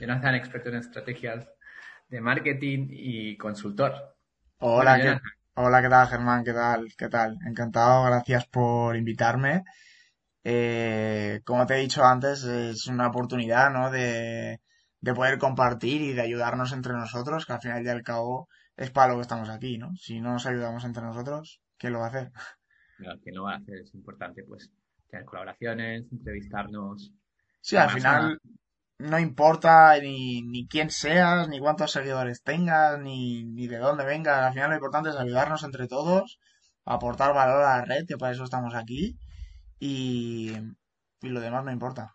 Jonathan, experto en estrategias de marketing y consultor. Hola, ¿qué, hola, ¿qué tal, Germán? ¿Qué tal? ¿Qué tal? Encantado, gracias por invitarme. Eh, como te he dicho antes, es una oportunidad, ¿no? De, de poder compartir y de ayudarnos entre nosotros, que al final y al cabo es para lo que estamos aquí, ¿no? Si no nos ayudamos entre nosotros, ¿quién lo va a hacer? Claro, ¿quién lo va a hacer? Es importante, pues, tener colaboraciones, entrevistarnos. Sí, al final no importa ni, ni quién seas, ni cuántos seguidores tengas, ni, ni de dónde vengas. Al final lo importante es ayudarnos entre todos, aportar valor a la red, que para eso estamos aquí, y, y lo demás no importa.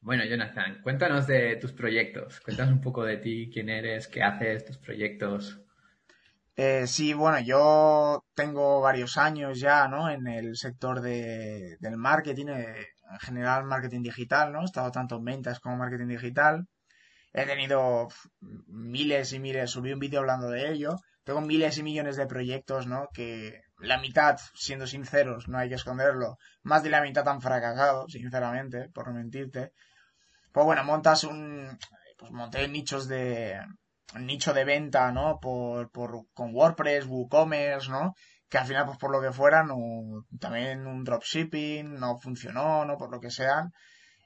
Bueno, Jonathan, cuéntanos de tus proyectos. Cuéntanos un poco de ti, quién eres, qué haces, tus proyectos. Eh, sí, bueno, yo tengo varios años ya, ¿no? En el sector de, del marketing, eh, en general marketing digital, ¿no? He estado tanto en ventas como marketing digital. He tenido miles y miles, subí un vídeo hablando de ello. Tengo miles y millones de proyectos, ¿no? Que la mitad, siendo sinceros, no hay que esconderlo, más de la mitad han fracasado, sinceramente, por no mentirte. Pues bueno, montas un, pues monté nichos de, nicho de venta, ¿no? Por, por, con WordPress, WooCommerce, ¿no? Que al final, pues por lo que fuera, no, también un dropshipping, no funcionó, ¿no? Por lo que sea.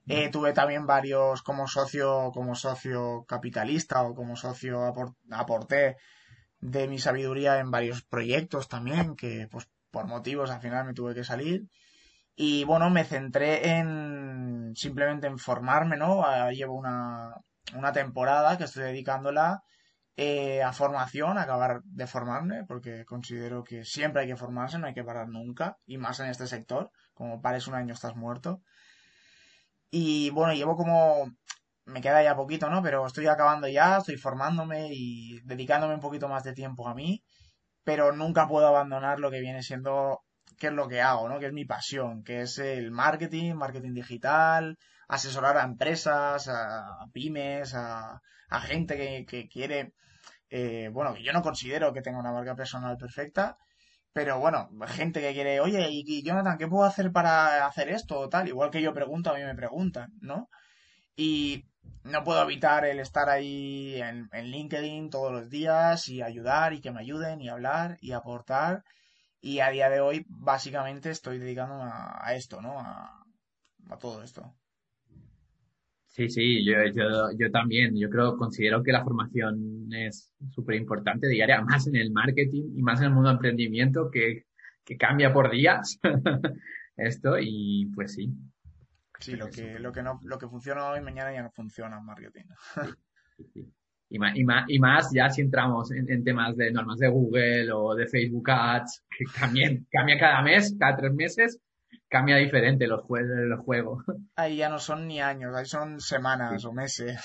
Eh, tuve también varios como socio, como socio capitalista o como socio aporté de mi sabiduría en varios proyectos también, que pues por motivos al final me tuve que salir. Y bueno, me centré en simplemente en formarme, ¿no? Ah, llevo una, una temporada que estoy dedicándola eh, a formación, a acabar de formarme, porque considero que siempre hay que formarse, no hay que parar nunca, y más en este sector, como pares un año estás muerto. Y bueno, llevo como, me queda ya poquito, ¿no? Pero estoy acabando ya, estoy formándome y dedicándome un poquito más de tiempo a mí, pero nunca puedo abandonar lo que viene siendo qué es lo que hago, ¿no? Que es mi pasión, que es el marketing, marketing digital, asesorar a empresas, a, pymes, a, gente que, quiere, eh, bueno, que yo no considero que tenga una marca personal perfecta, pero bueno, gente que quiere, oye, y, Jonathan, ¿qué puedo hacer para hacer esto o tal? Igual que yo pregunto, a mí me preguntan, ¿no? Y no puedo evitar el estar ahí en, en LinkedIn todos los días y ayudar y que me ayuden y hablar y aportar y a día de hoy, básicamente, estoy dedicando a, esto, ¿no? A, todo esto. Sí, sí, yo, yo, yo también. Yo creo, considero que la formación es súper importante diaria, más en el marketing y más en el mundo del emprendimiento que, que cambia por días esto y pues sí. Sí, lo que, lo que no, lo que funciona hoy, mañana ya no funciona en marketing. Sí, sí, y más, y más, y más ya si entramos en, temas de normas de Google o de Facebook Ads, que también cambia cada mes, cada tres meses, cambia diferente los, juegos los juegos. Ahí ya no son ni años, ahí son semanas o meses.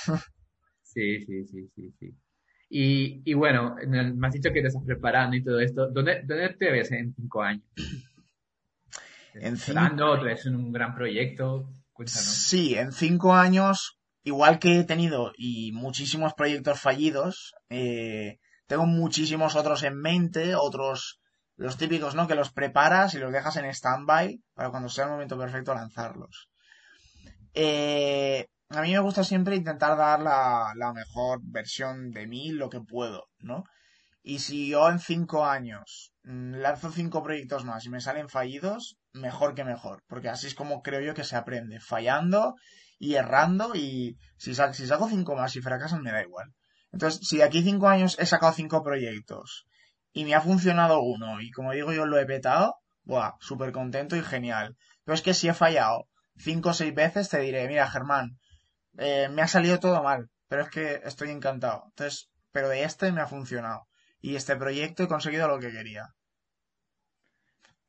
Sí, sí, sí, sí, sí. Y, y bueno, me has dicho que te estás preparando y todo esto. ¿Dónde, dónde te ves en cinco años? En cinco... ¿Es un gran proyecto? Cuéntanos. Sí, en cinco años igual que he tenido y muchísimos proyectos fallidos, eh, tengo muchísimos otros en mente, otros, los típicos, ¿no? Que los preparas y los dejas en stand-by para cuando sea el momento perfecto lanzarlos. Eh, a mí me gusta siempre intentar dar la, la mejor versión de mí, lo que puedo, ¿no? Y si yo en cinco años mm, lanzo cinco proyectos más y me salen fallidos, mejor que mejor, porque así es como creo yo que se aprende, fallando y errando y si, saco cinco más y fracasan me da igual. Entonces, si de aquí cinco años he sacado cinco proyectos y me ha funcionado uno y como digo yo lo he petado, buah, súper contento y genial. Pero es que si he fallado cinco o seis veces te diré, mira Germán, eh, me ha salido todo mal, pero es que estoy encantado. Entonces, pero de este me ha funcionado. Y este proyecto he conseguido lo que quería.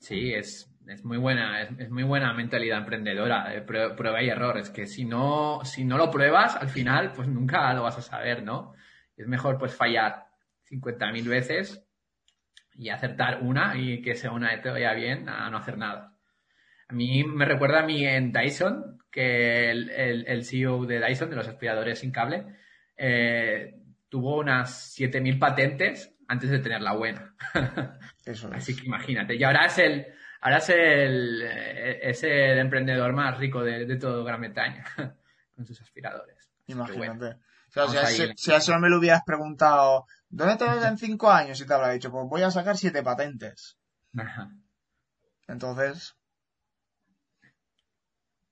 Sí, es, es muy buena, es, muy buena mentalidad emprendedora, de prueba y error. Es que si no, si no lo pruebas, al final, pues nunca lo vas a saber, ¿no? Es mejor pues fallar 50.000 veces y acertar una y que sea una te vaya bien a no hacer nada. A mí me recuerda a mí en Dyson, que el, el, CEO de Dyson, de los aspiradores sin cable, eh, tuvo unas 7.000 patentes antes de tener la buena. Eso Así que imagínate. Y ahora es el, ahora es el, es el emprendedor más rico de, de todo Gran Bretaña. con sus aspiradores. Imagínate. o sea, si, a eso me lo hubieras preguntado, ¿dónde te ves en cinco años? Y te habría dicho, pues voy a sacar siete patentes. Ajá. Entonces.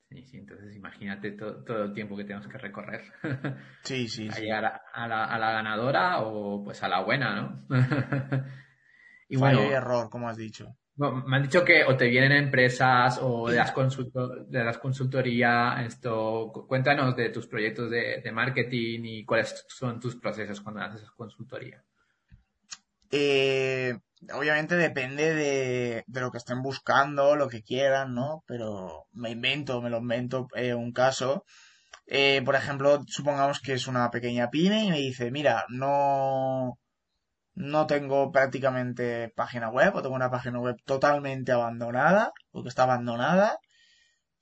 Sí, sí, entonces imagínate todo, el tiempo que tenemos que recorrer. Sí, sí, a llegar a, la, a, la, ganadora o pues a la buena, ¿no? Y bueno, error, como has dicho me han dicho que o te vienen empresas o de las, de las consultorías. Esto, cuéntanos de tus proyectos de, marketing y cuáles son tus procesos cuando haces consultoría. Eh, obviamente depende de, lo que estén buscando, lo que quieran, ¿no? Pero me invento, me lo invento eh, un caso. Eh, por ejemplo, supongamos que es una pequeña pyme y me dice, mira, no, no tengo prácticamente página web o tengo una página web totalmente abandonada porque está abandonada.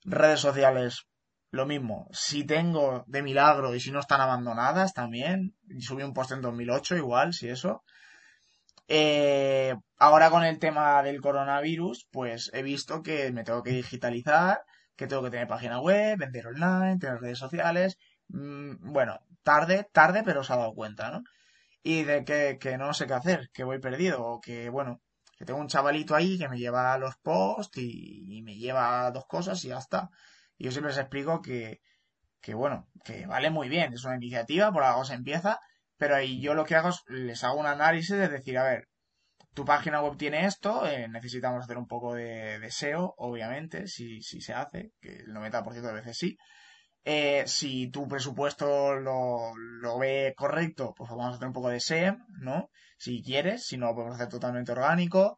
Redes sociales, lo mismo. Si tengo de milagro y si no están abandonadas también. Subí un post en 2008 igual, si eso. Eh, ahora con el tema del coronavirus, pues he visto que me tengo que digitalizar, que tengo que tener página web, vender online, tener redes sociales. Mm, bueno, tarde, tarde, pero se ha dado cuenta, ¿no? Y de que, no sé qué hacer, que voy perdido, o que, bueno, que tengo un chavalito ahí que me lleva los posts y, me lleva dos cosas y ya está. Y yo siempre les explico que, que, bueno, que vale muy bien, es una iniciativa, por algo se empieza, pero ahí yo lo que hago es, les hago un análisis de decir, a ver, tu página web tiene esto, eh, necesitamos hacer un poco de, de SEO, obviamente, si, si se hace, que el 90% de veces sí, eh, si tu presupuesto lo, lo, ve correcto, pues vamos a hacer un poco de SEM, ¿no? Si quieres, si no, lo podemos hacer totalmente orgánico.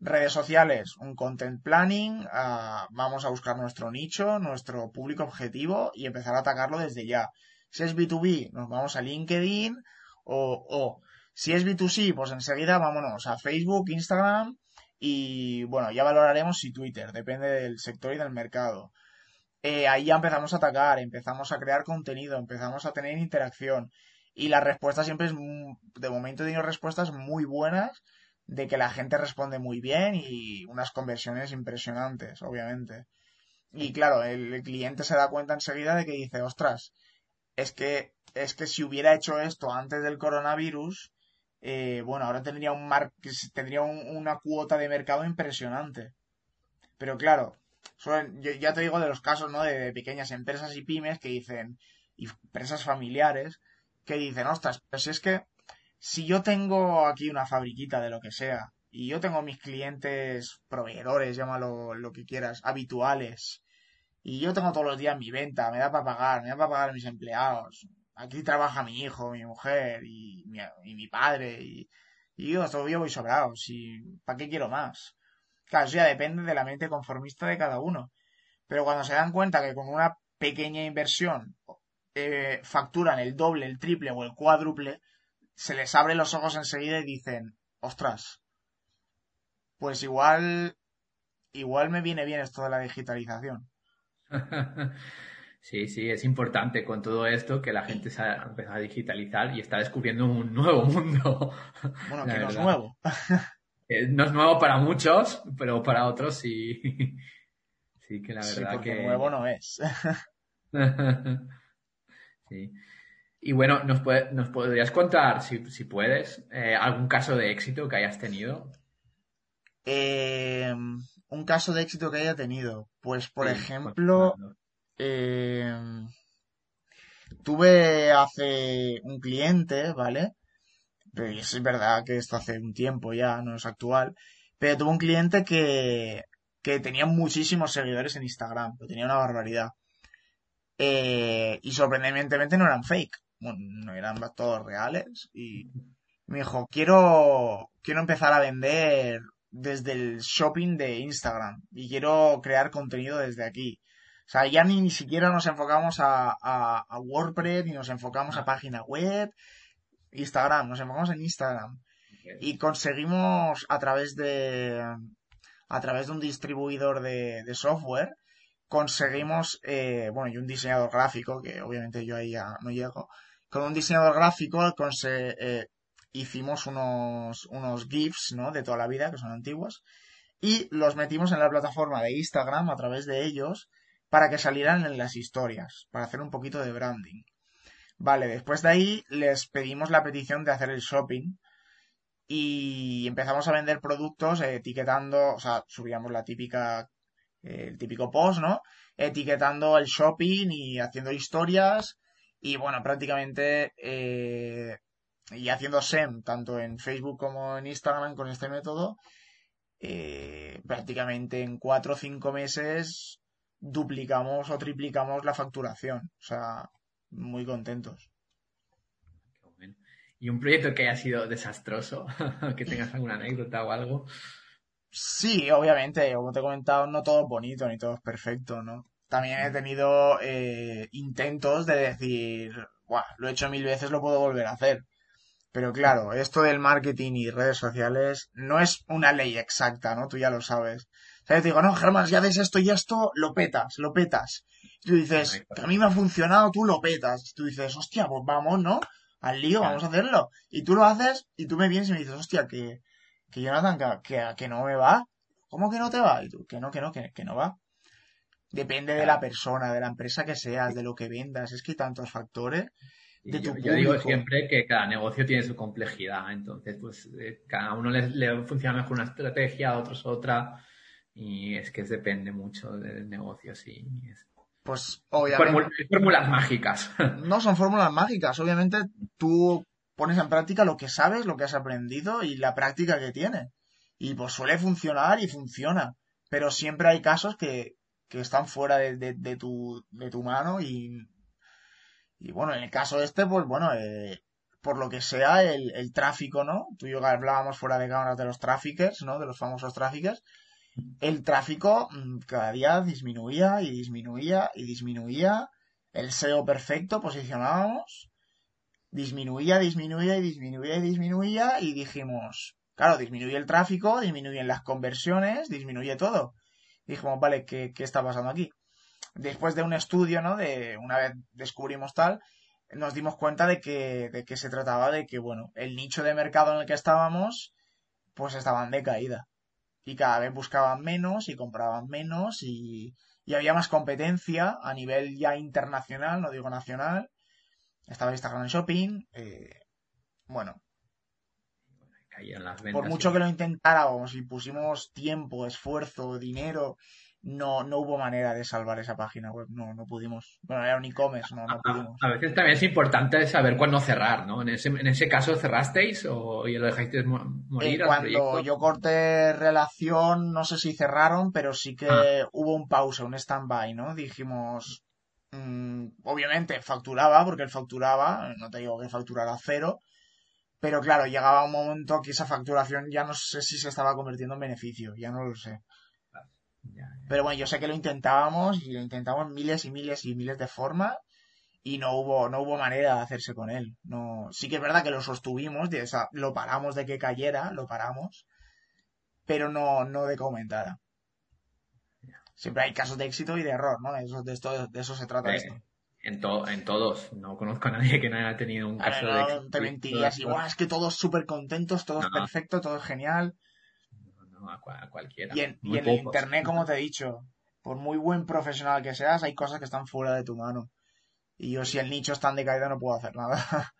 Redes sociales, un content planning, ah, vamos a buscar nuestro nicho, nuestro público objetivo y empezar a atacarlo desde ya. Si es B2B, nos vamos a LinkedIn o, o si es B2C, pues enseguida vámonos a Facebook, Instagram y bueno, ya valoraremos si Twitter, depende del sector y del mercado. Eh, ahí ya empezamos a atacar, empezamos a crear contenido, empezamos a tener interacción. Y la respuesta siempre es, de momento he tenido respuestas muy buenas, de que la gente responde muy bien y unas conversiones impresionantes, obviamente. Y claro, el, cliente se da cuenta enseguida de que dice, ostras, es que, es que si hubiera hecho esto antes del coronavirus, eh, bueno, ahora tendría, un tendría una cuota de mercado impresionante. Pero claro, yo ya te digo de los casos, ¿no? De, pequeñas empresas y pymes que dicen, y empresas familiares, que dicen, ostras, si es que si yo tengo aquí una fabriquita de lo que sea, y yo tengo mis clientes proveedores, llámalo lo que quieras, habituales, y yo tengo todos los días mi venta, me da para pagar, me da para pagar a mis empleados, aquí trabaja mi hijo, mi mujer y mi, padre, y, y yo todavía voy sobrado, si, ¿para qué quiero más? Claro, eso ya depende de la mente conformista de cada uno. Pero cuando se dan cuenta que con una pequeña inversión eh, facturan el doble, el triple o el cuádruple, se les abren los ojos enseguida y dicen, ostras, pues igual, igual me viene bien esto de la digitalización. Sí, sí, es importante con todo esto que la gente se ha empezado a digitalizar y está descubriendo un nuevo mundo. Bueno, que no es nuevo. Eh, no es nuevo para muchos, pero para otros sí. sí, que la verdad que. nuevo no es. sí. Y bueno, ¿nos, nos podrías contar, si, si puedes, eh, algún caso de éxito que hayas tenido? Em, un caso de éxito que haya tenido. Pues, por ejemplo, em, tuve hace un cliente, ¿vale? Pero es verdad que esto hace un tiempo ya, no es actual, pero tuvo un cliente que, que tenía muchísimos seguidores en Instagram, que tenía una barbaridad. Eh, y sorprendentemente no eran fake, no eran todos reales. Y me dijo, quiero, quiero empezar a vender desde el shopping de Instagram y quiero crear contenido desde aquí. O sea, ya ni, ni siquiera nos enfocamos a, a, a WordPress, ni nos enfocamos a página web, Instagram, nos enfocamos en Instagram. Y conseguimos a través de a través de un distribuidor de, software conseguimos, eh, bueno, y un diseñador gráfico, que obviamente yo ahí ya no llego, con un diseñador gráfico eh, hicimos unos, unos GIFs, ¿no? De toda la vida, que son antiguos, y los metimos en la plataforma de Instagram a través de ellos para que salieran en las historias, para hacer un poquito de branding. Vale, después de ahí les pedimos la petición de hacer el shopping y empezamos a vender productos etiquetando, o sea, subíamos la típica, el típico post, ¿no? Etiquetando el shopping y haciendo historias y bueno, prácticamente eh, y haciendo SEM tanto en Facebook como en Instagram con este método, eh, prácticamente en cuatro o cinco meses duplicamos o triplicamos la facturación. O sea, muy contentos. ¿Y un proyecto que haya sido desastroso? que tengas alguna anécdota o algo. Sí, obviamente, como te he comentado, no todo es bonito ni todo es perfecto, ¿no? También he tenido eh, intentos de decir, lo he hecho mil veces, lo puedo volver a hacer. Pero claro, esto del marketing y redes sociales no es una ley exacta, ¿no? Tú ya lo sabes. O sea, yo te digo, no, Germán, si haces esto y esto, lo petas, lo petas. Tú dices, que a mí me ha funcionado, tú lo petas. Tú dices, hostia, pues vamos, ¿no? Al lío, vamos a hacerlo. Y tú lo haces y tú me vienes y me dices, hostia, que, que Jonathan, que, que, no me va. ¿Cómo que no te va? Y tú, que no, que no, que, que no va. Depende de la persona, de la empresa que seas, de lo que vendas. Es que hay tantos factores yo, digo siempre que cada negocio tiene su complejidad, entonces pues eh, cada uno le, funciona mejor una estrategia, a otros otra, y es que depende mucho del negocio, sí. Pues obviamente. Fórmulas mágicas. No son fórmulas mágicas, obviamente tú pones en práctica lo que sabes, lo que has aprendido y la práctica que tienes. Y pues suele funcionar y funciona, pero siempre hay casos que, que están fuera de, de, tu, de tu mano y y bueno, en el caso este, pues bueno, eh, por lo que sea, el, el, tráfico, ¿no? Tú y yo hablábamos fuera de cámaras de los tráficos, ¿no? De los famosos tráficos. El tráfico mm, cada día disminuía y disminuía y disminuía. El SEO perfecto posicionábamos. Disminuía, disminuía y disminuía y disminuía. Y dijimos, claro, disminuye el tráfico, disminuyen las conversiones, disminuye todo. dijimos, vale, ¿qué, qué está pasando aquí? después de un estudio, ¿no? De una vez descubrimos tal, nos dimos cuenta de que, de que se trataba de que, bueno, el nicho de mercado en el que estábamos, pues estaban de caída. Y cada vez buscaban menos y compraban menos y, y había más competencia a nivel ya internacional, no digo nacional. Estaba Instagram Shopping. Eh, bueno, por mucho que lo intentáramos y pusimos tiempo, esfuerzo, dinero no, no hubo manera de salvar esa página web, no, no pudimos. Bueno, era un e-commerce, no, no pudimos. A, veces también es importante saber cuándo cerrar, ¿no? En ese, en ese caso, ¿cerrasteis o y lo dejasteis morir? Eh, cuando yo corté relación, no sé si cerraron, pero sí que ah. hubo un pausa, un stand-by, ¿no? Dijimos, mm, obviamente facturaba, porque él facturaba, no te digo que facturara cero, pero claro, llegaba un momento que esa facturación ya no sé si se estaba convirtiendo en beneficio, ya no lo sé. Pero bueno, yo sé que lo intentábamos y lo intentamos miles y miles y miles de formas y no hubo, no hubo manera de hacerse con él. No, sí que es verdad que lo sostuvimos, de, lo paramos de que cayera, lo paramos, pero no, no de que aumentara. Siempre hay casos de éxito y de error, ¿no? Eso, de, esto, de eso se trata eh, esto. En, en todos. No conozco a nadie que no haya tenido un caso de éxito. Te mentirías. Igual es que todos súper contentos, todo es perfecto, todo es a, cualquiera. Y en, el Internet, como te he dicho, por muy buen profesional que seas, hay cosas que están fuera de tu mano. Y yo, si el nicho está en decaída, no puedo hacer nada.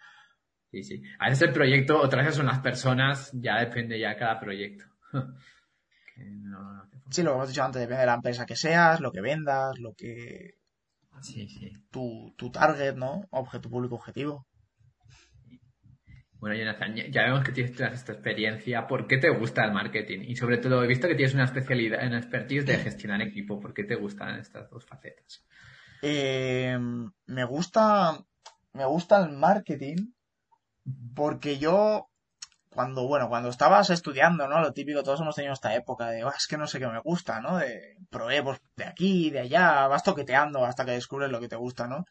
Sí, sí. A veces el proyecto, otras veces son las personas, ya depende ya cada proyecto. sí, lo que hemos dicho antes, depende de la empresa que seas, lo que vendas, lo que... Sí, sí. Tu, tu target, ¿no? Objeto público objetivo. Bueno, Jonathan, ya vemos que tienes esta experiencia. ¿Por qué te gusta el marketing? Y sobre todo, he visto que tienes una especialidad, una expertise de gestionar equipo. ¿Por qué te gustan estas dos facetas? Eh, me gusta, me gusta el marketing porque yo cuando, bueno, cuando estabas estudiando, ¿no? Lo típico, todos hemos tenido esta época de, es que no sé qué me gusta, ¿no? De probé pues, de aquí, de allá, vas toqueteando hasta que descubres lo que te gusta, ¿no?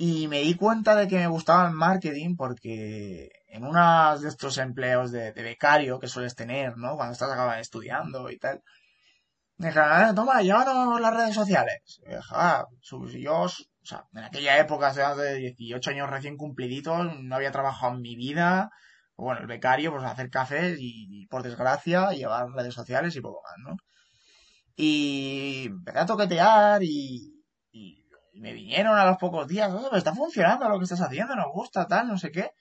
Y me di cuenta de que me gustaba el marketing porque en uno de estos empleos de, becario que sueles tener, ¿no? Cuando estás estudiando y tal. Me dijeron, ah, toma, llévanos las redes sociales. Y dije, ah, yo, o sea, en aquella época, de 18 años recién cumpliditos, no había trabajado en mi vida. Bueno, el becario, pues hacer cafés y, por desgracia, llevar redes sociales y poco más, ¿no? Y empecé a toquetear y, y me vinieron a los pocos días, oh, está funcionando lo que estás haciendo, nos gusta, tal, no sé qué.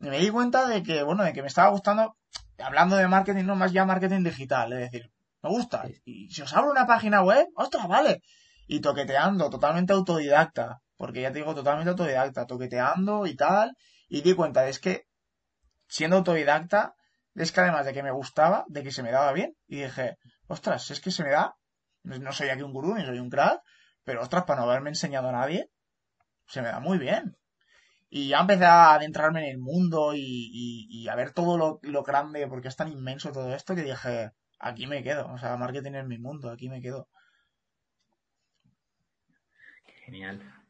Y me di cuenta de que, bueno, de que me estaba gustando, hablando de marketing, no más ya marketing digital, es decir, me gusta. Y si os abro una página web, ostras, vale. Y toqueteando, totalmente autodidacta, porque ya te digo, totalmente autodidacta, toqueteando y tal. Y di cuenta de es que, siendo autodidacta, es que además de que me gustaba, de que se me daba bien, y dije, ostras, es que se me da, no soy aquí un gurú ni soy un crack, pero ostras, para no haberme enseñado a nadie, se me da muy bien. Y ya empecé a adentrarme en el mundo y, a ver todo lo, grande, porque es tan inmenso todo esto, que dije, aquí me quedo. O sea, marketing es mi mundo, aquí me quedo. Genial.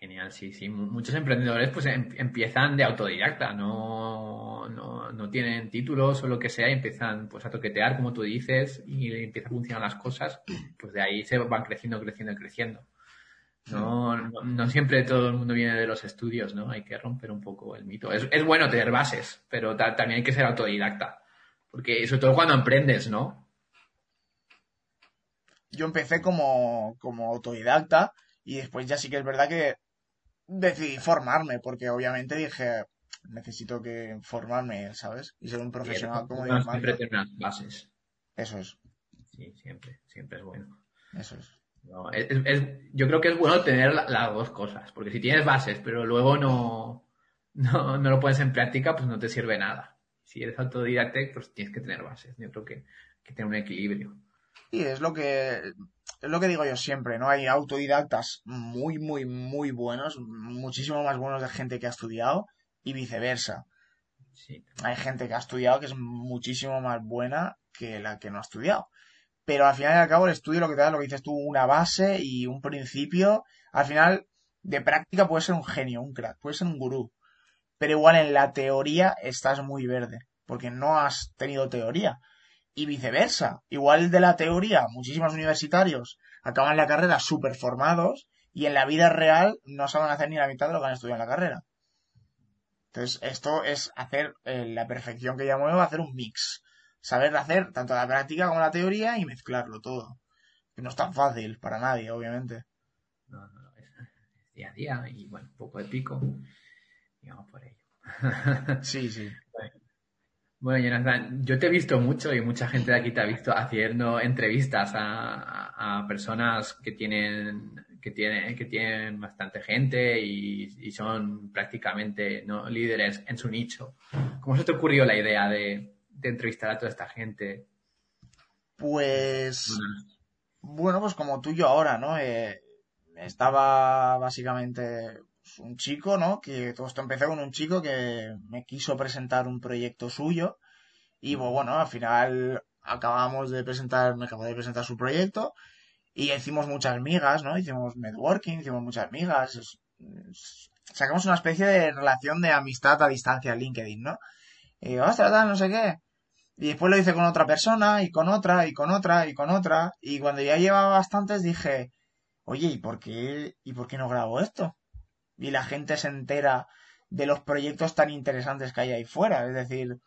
Genial, sí, sí. Muchos emprendedores pues em, empiezan de autodidacta, no, no, no, tienen títulos o lo que sea y empiezan pues a toquetear, como tú dices, y empiezan a funcionar las cosas, pues de ahí se van creciendo, creciendo y creciendo. No, no, siempre todo el mundo viene de los estudios, ¿no? Hay que romper un poco el mito. Es, es bueno tener bases, pero también hay que ser autodidacta. Porque sobre todo cuando emprendes, ¿no? Yo empecé como, como autodidacta y después ya sí que es verdad que decidí formarme, porque obviamente dije, necesito que formarme, ¿sabes? Y ser un profesional como Dios Siempre tener unas bases. Eso es. Sí, siempre, siempre es bueno. Eso es. yo creo que es bueno tener las dos cosas, porque si tienes bases, pero luego no, no, no, lo pones en práctica, pues no te sirve nada. Si eres autodidacta, pues tienes que tener bases. Yo creo que, hay que tener un equilibrio. Y es lo que es lo que digo yo siempre, ¿no? Hay autodidactas muy, muy, muy buenos, muchísimo más buenos de gente que ha estudiado y viceversa. Sí. Hay gente que ha estudiado que es muchísimo más buena que la que no ha estudiado. Pero al final y al cabo el estudio lo que te da, lo que dices tú, una base y un principio. Al final, de práctica puede ser un genio, un crack, puede ser un gurú. Pero igual en la teoría estás muy verde, porque no has tenido teoría y viceversa. Igual de la teoría, muchísimos universitarios acaban la carrera súper formados y en la vida real no saben hacer ni la mitad de lo que han estudiado en la carrera. Entonces, esto es hacer eh, la perfección que llamo yo, hacer un mix. Saber hacer tanto la práctica como la teoría y mezclarlo todo. Que no es tan fácil para nadie, obviamente. No, no, no, es, día a día y bueno, un poco de pico. Y vamos por ello. sí, sí. Bueno, Jonathan, yo te he visto mucho y mucha gente de aquí te ha visto haciendo entrevistas a, personas que tienen, que tienen, que tienen bastante gente y, son prácticamente ¿no? líderes en su nicho. ¿Cómo se te ocurrió la idea de, entrevistar a toda esta gente? Pues, bueno, pues como tú y yo ahora, ¿no? Eh, estaba básicamente un chico, ¿no? Que todo esto empezó con un chico que me quiso presentar un proyecto suyo y pues, bueno, al final acabamos de presentar, me de presentar su proyecto y hicimos muchas migas, ¿no? Hicimos networking, hicimos muchas migas, sacamos una especie de relación de amistad a distancia en LinkedIn, ¿no? Y ostras, tal, no sé qué. Y después lo hice con otra persona y con otra y con otra y con otra y cuando ya llevaba bastantes dije, oye, ¿y por qué, y por qué no grabo esto? Y la gente se entera de los proyectos tan interesantes que hay ahí fuera. Es decir,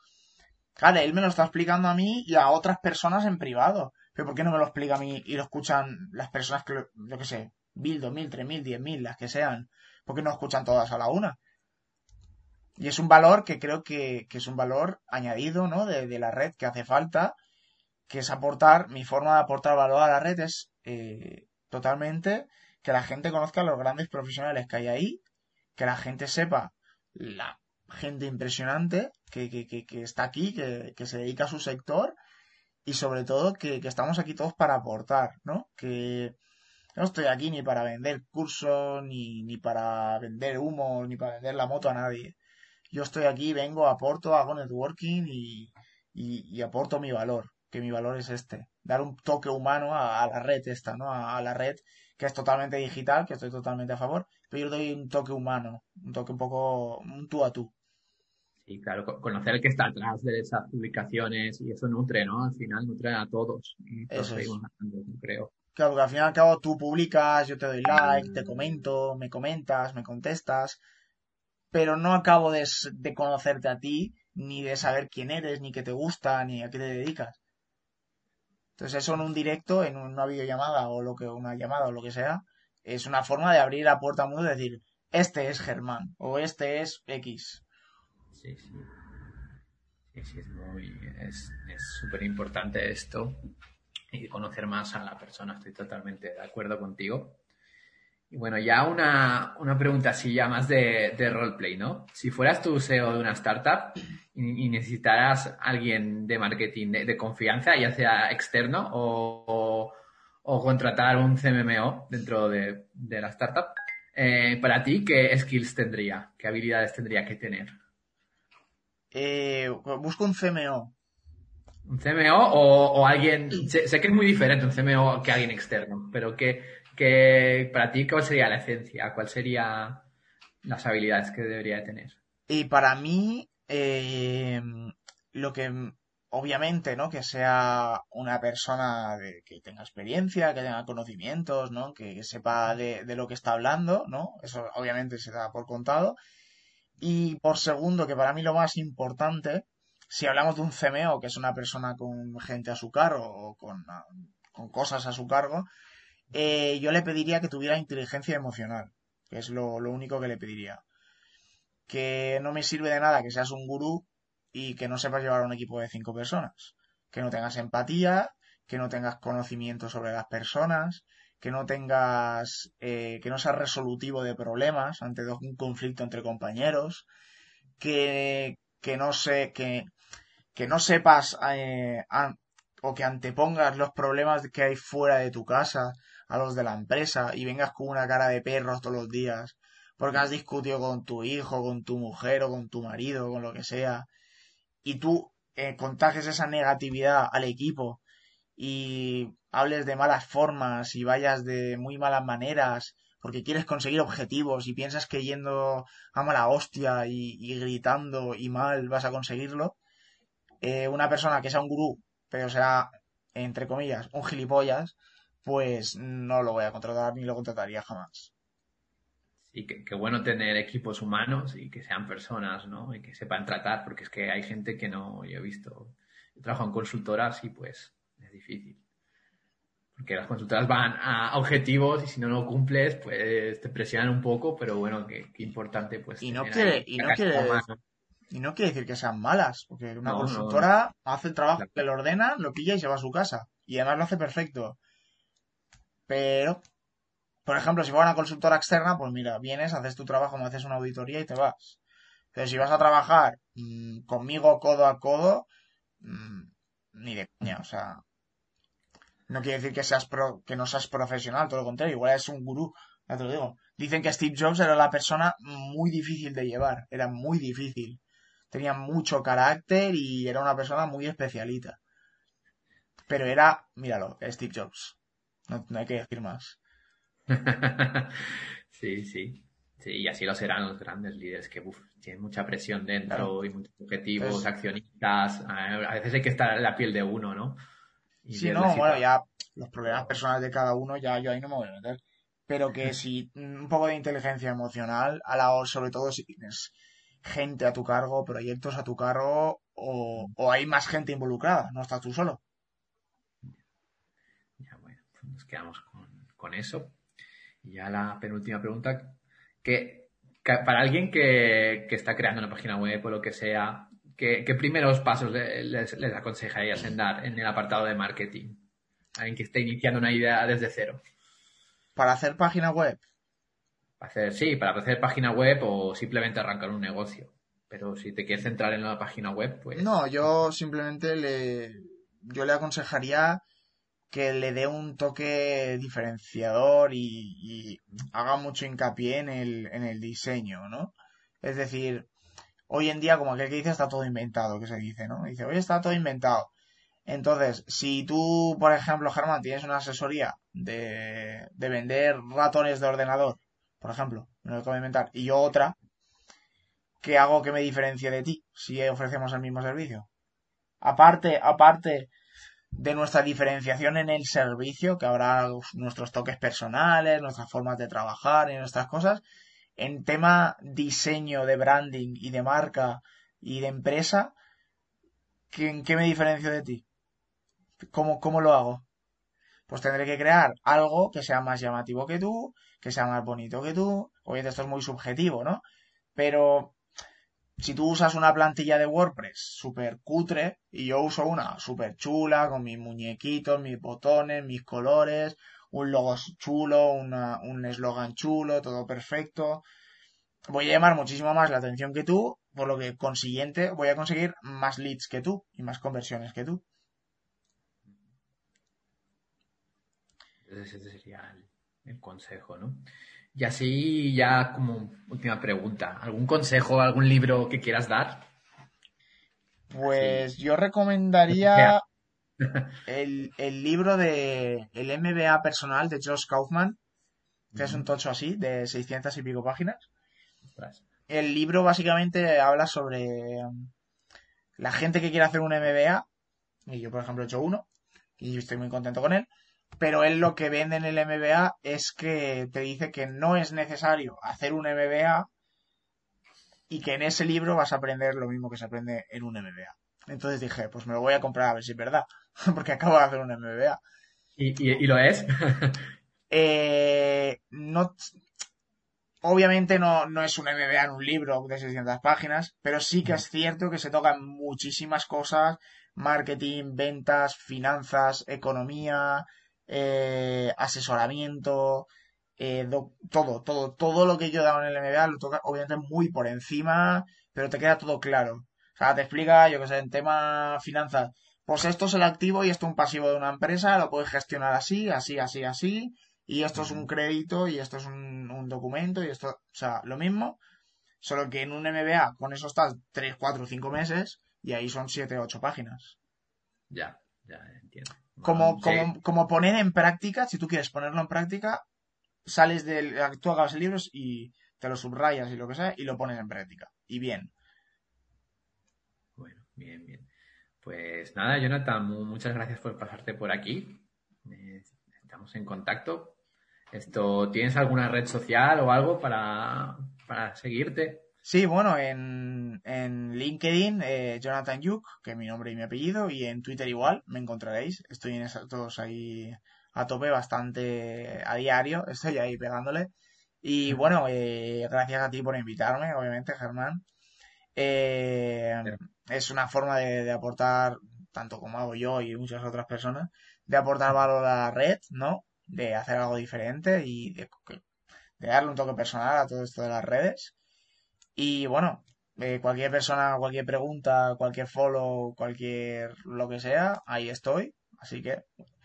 claro, él me lo está explicando a mí y a otras personas en privado. Pero ¿por qué no me lo explica a mí y lo escuchan las personas que, yo qué sé, mil, dos mil, tres mil, diez mil, las que sean? ¿Por qué no escuchan todas a la una? Y es un valor que creo que, es un valor añadido, ¿no? De, la red que hace falta, que es aportar, mi forma de aportar valor a la red es eh, totalmente que la gente conozca a los grandes profesionales que hay ahí, que la gente sepa la gente impresionante que, que, está aquí, que, se dedica a su sector y sobre todo que, estamos aquí todos para aportar, ¿no? Que no estoy aquí ni para vender cursos, ni, ni para vender humo, ni para vender la moto a nadie. Yo estoy aquí, vengo, aporto, hago networking y, y, aporto mi valor, que mi valor es este, dar un toque humano a, la red esta, ¿no? a la red que es totalmente digital, que estoy totalmente a favor, pero yo doy un toque humano, un toque un poco un tú a tú. Sí, claro, conocer que está atrás de esas publicaciones y eso nutre, ¿no? Al final nutre a todos. eso es. creo. Claro, porque al final y al cabo tú publicas, yo te doy like, te comento, me comentas, me contestas, pero no acabo de, de conocerte a ti, ni de saber quién eres, ni qué te gusta, ni a qué te dedicas. Entonces eso en un directo, en una videollamada o lo que, una llamada o lo que sea, es una forma de abrir la puerta al y decir, este es Germán o este es X. Sí, sí. Sí, es muy, es súper importante esto y conocer más a la persona, estoy totalmente de acuerdo contigo. Y bueno, ya una, una pregunta así ya más de, de roleplay, ¿no? Si fueras tu CEO de una startup y, necesitaras alguien de marketing de, confianza, ya sea externo o, contratar un CMMO dentro de, de la startup, eh, para ti, ¿qué skills tendría? ¿Qué habilidades tendría que tener? Eh, busco un CMO. ¿Un CMO o, alguien? Sé, que es muy diferente un CMO que alguien externo, pero que, que para ti, ¿cuál sería la esencia? ¿Cuál serían las habilidades que debería tener? Y para mí, eh, lo que obviamente, ¿no? Que sea una persona que tenga experiencia, que tenga conocimientos, ¿no? Que, sepa de, de, lo que está hablando, ¿no? Eso obviamente se da por contado. Y por segundo, que para mí lo más importante, si hablamos de un CMO, que es una persona con gente a su cargo o con, con cosas a su cargo, eh, yo le pediría que tuviera inteligencia emocional, que es lo, lo único que le pediría. Que no me sirve de nada que seas un gurú y que no sepas llevar un equipo de cinco personas. Que no tengas empatía, que no tengas conocimiento sobre las personas, que no tengas, eh, que no seas resolutivo de problemas ante un conflicto entre compañeros, que, que no sé, que, que no sepas eh, o que antepongas los problemas que hay fuera de tu casa a los de la empresa y vengas con una cara de perros todos los días porque has discutido con tu hijo, con tu mujer o con tu marido, con lo que sea, y tú eh, contagies esa negatividad al equipo y hables de malas formas y vayas de muy malas maneras porque quieres conseguir objetivos y piensas que yendo a mala hostia y, gritando y mal vas a conseguirlo, eh, una persona que sea un gurú, pero sea, entre comillas, un gilipollas, pues no lo voy a contratar ni lo contrataría jamás. Sí, qué bueno tener equipos humanos y que sean personas, ¿no? Y que sepan tratar, porque es que hay gente que no, yo he visto, he trabajado en consultoras y pues es difícil. Porque las consultoras van a objetivos y si no lo cumples, pues te presionan un poco, pero bueno, qué, importante pues. Y no quiere, y no quiere, y no quiere decir que sean malas, porque una consultora hace el trabajo que lo ordena, lo pilla y se va a su casa. Y además lo hace perfecto. Pero, por ejemplo, si fuera una consultora externa, pues mira, vienes, haces tu trabajo, me haces una auditoría y te vas. Pero si vas a trabajar mm, conmigo codo a codo, mm, ni de coña, o sea, no quiere decir que seas que no seas profesional, todo lo contrario, igual es un gurú, ya te lo digo. Dicen que Steve Jobs era la persona muy difícil de llevar, era muy difícil. Tenía mucho carácter y era una persona muy especialita. Pero era, míralo, Steve Jobs. No, hay que decir más. sí, sí. Sí, y así lo serán los grandes líderes que tienen mucha presión dentro y muchos objetivos, accionistas. A veces hay que estar en la piel de uno, ¿no? sí, no, bueno, ya los problemas personales de cada uno, ya yo ahí no me voy a meter. Pero que si un poco de inteligencia emocional, a la hora, sobre todo si tienes gente a tu cargo, proyectos a tu cargo, o, hay más gente involucrada, no estás tú solo. Ya, bueno, pues nos quedamos con, con eso. Y ya la penúltima pregunta, que, para alguien que, que, está creando una página web o lo que sea, ¿qué, primeros pasos les, les, aconsejarías en dar en el apartado de marketing? Alguien que esté iniciando una idea desde cero. ¿Para hacer página web? hacer, sí, para hacer página web o simplemente arrancar un negocio. Pero si te quieres centrar en la página web, pues. No, yo simplemente le. Yo le aconsejaría que le dé un toque diferenciador y, haga mucho hincapié en el, en el diseño, ¿no? Es decir, hoy en día, como aquel que dice, está todo inventado, que se dice, ¿no? Dice, hoy está todo inventado. Entonces, si tú, por ejemplo, Germán, tienes una asesoría de, de vender ratones de ordenador, por ejemplo, me lo acabo de inventar, y yo otra, ¿qué hago que me diferencie de ti si ofrecemos el mismo servicio? Aparte, aparte de nuestra diferenciación en el servicio, que habrá nuestros toques personales, nuestras formas de trabajar y nuestras cosas, en tema diseño de branding y de marca y de empresa, ¿en qué me diferencio de ti? ¿Cómo, cómo lo hago? Pues tendré que crear algo que sea más llamativo que tú, que sea más bonito que tú. Obviamente esto es muy subjetivo, ¿no? Pero si tú usas una plantilla de WordPress súper cutre y yo uso una súper chula con mis muñequitos, mis botones, mis colores, un logo chulo, un eslogan chulo, todo perfecto, voy a llamar muchísimo más la atención que tú, por lo que consiguiente voy a conseguir más leads que tú y más conversiones que tú. Ese sería el consejo, ¿no? Y así ya como última pregunta, ¿algún consejo, algún libro que quieras dar? Pues yo recomendaría el, libro de El MBA personal de Josh Kaufman, que es un tocho así, de 600 y pico páginas. El libro básicamente habla sobre um, la gente que quiere hacer un MBA, y yo por ejemplo he hecho uno, y estoy muy contento con él, pero él lo que vende en el MBA es que te dice que no es necesario hacer un MBA y que en ese libro vas a aprender lo mismo que se aprende en un MBA. Entonces dije, pues me lo voy a comprar a ver si es verdad, porque acabo de hacer un MBA. ¿Y, lo es? eh, no, obviamente no, no es un MBA en un libro de 600 páginas, pero sí que es cierto que se tocan muchísimas cosas, marketing, ventas, finanzas, economía, eh, asesoramiento, eh, todo, todo, todo lo que yo he dado en el MBA lo toca obviamente muy por encima, pero te queda todo claro. O sea, te explica, yo que sé, en tema finanzas, pues esto es el activo y esto es un pasivo de una empresa, lo puedes gestionar así, así, así, así, y esto es un crédito y esto es un, un documento y esto, o sea, lo mismo, solo que en un MBA con eso estás 3, 4, 5 meses y ahí son 7, 8 páginas. Ya, ya entiendo. Como, como, como poner en práctica, si tú quieres ponerlo en práctica, sales del. Tú hagas el libro y te lo subrayas y lo que sea y lo pones en práctica. Y bien. Bueno, bien, bien. Pues nada, Jonathan, muchas gracias por pasarte por aquí. Eh, estamos en contacto. Esto, ¿Tienes alguna red social o algo para, para seguirte? Sí, bueno, en, LinkedIn, eh, Jonathan Yuk, que es mi nombre y mi apellido, y en Twitter igual, me encontraréis. Estoy en todos ahí a tope, bastante a diario, estoy ahí pegándole. Y bueno, eh, gracias a ti por invitarme, obviamente, Germán. Eh, es una forma de, aportar, tanto como hago yo y muchas otras personas, de aportar valor a la red, ¿no? De hacer algo diferente y de darle un toque personal a todo esto de las redes. Y bueno, eh, cualquier persona, cualquier pregunta, cualquier follow, cualquier lo que sea, ahí estoy. Así que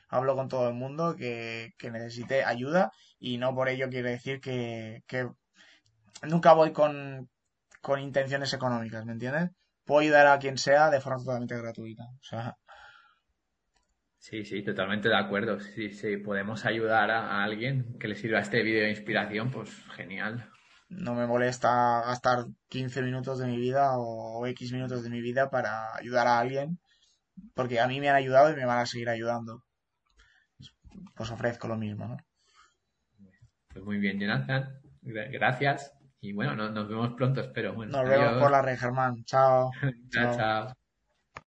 hablo con todo el mundo que, necesite ayuda y no por ello quiere decir que, que nunca voy con, con intenciones económicas, ¿me entiendes? Puedo ayudar a quien sea de forma totalmente gratuita. O sea, Sí, sí, totalmente de acuerdo. Si sí, podemos ayudar a, alguien que le sirva este vídeo de inspiración, pues genial no me molesta gastar 15 minutos de mi vida o X minutos de mi vida para ayudar a alguien, porque a mí me han ayudado y me van a seguir ayudando. Pues ofrezco lo mismo, ¿no? Pues muy bien, Jonathan. Gracias. Y bueno, nos, vemos pronto, espero. Bueno, nos vemos por la red, Germán. chao. chao. chao.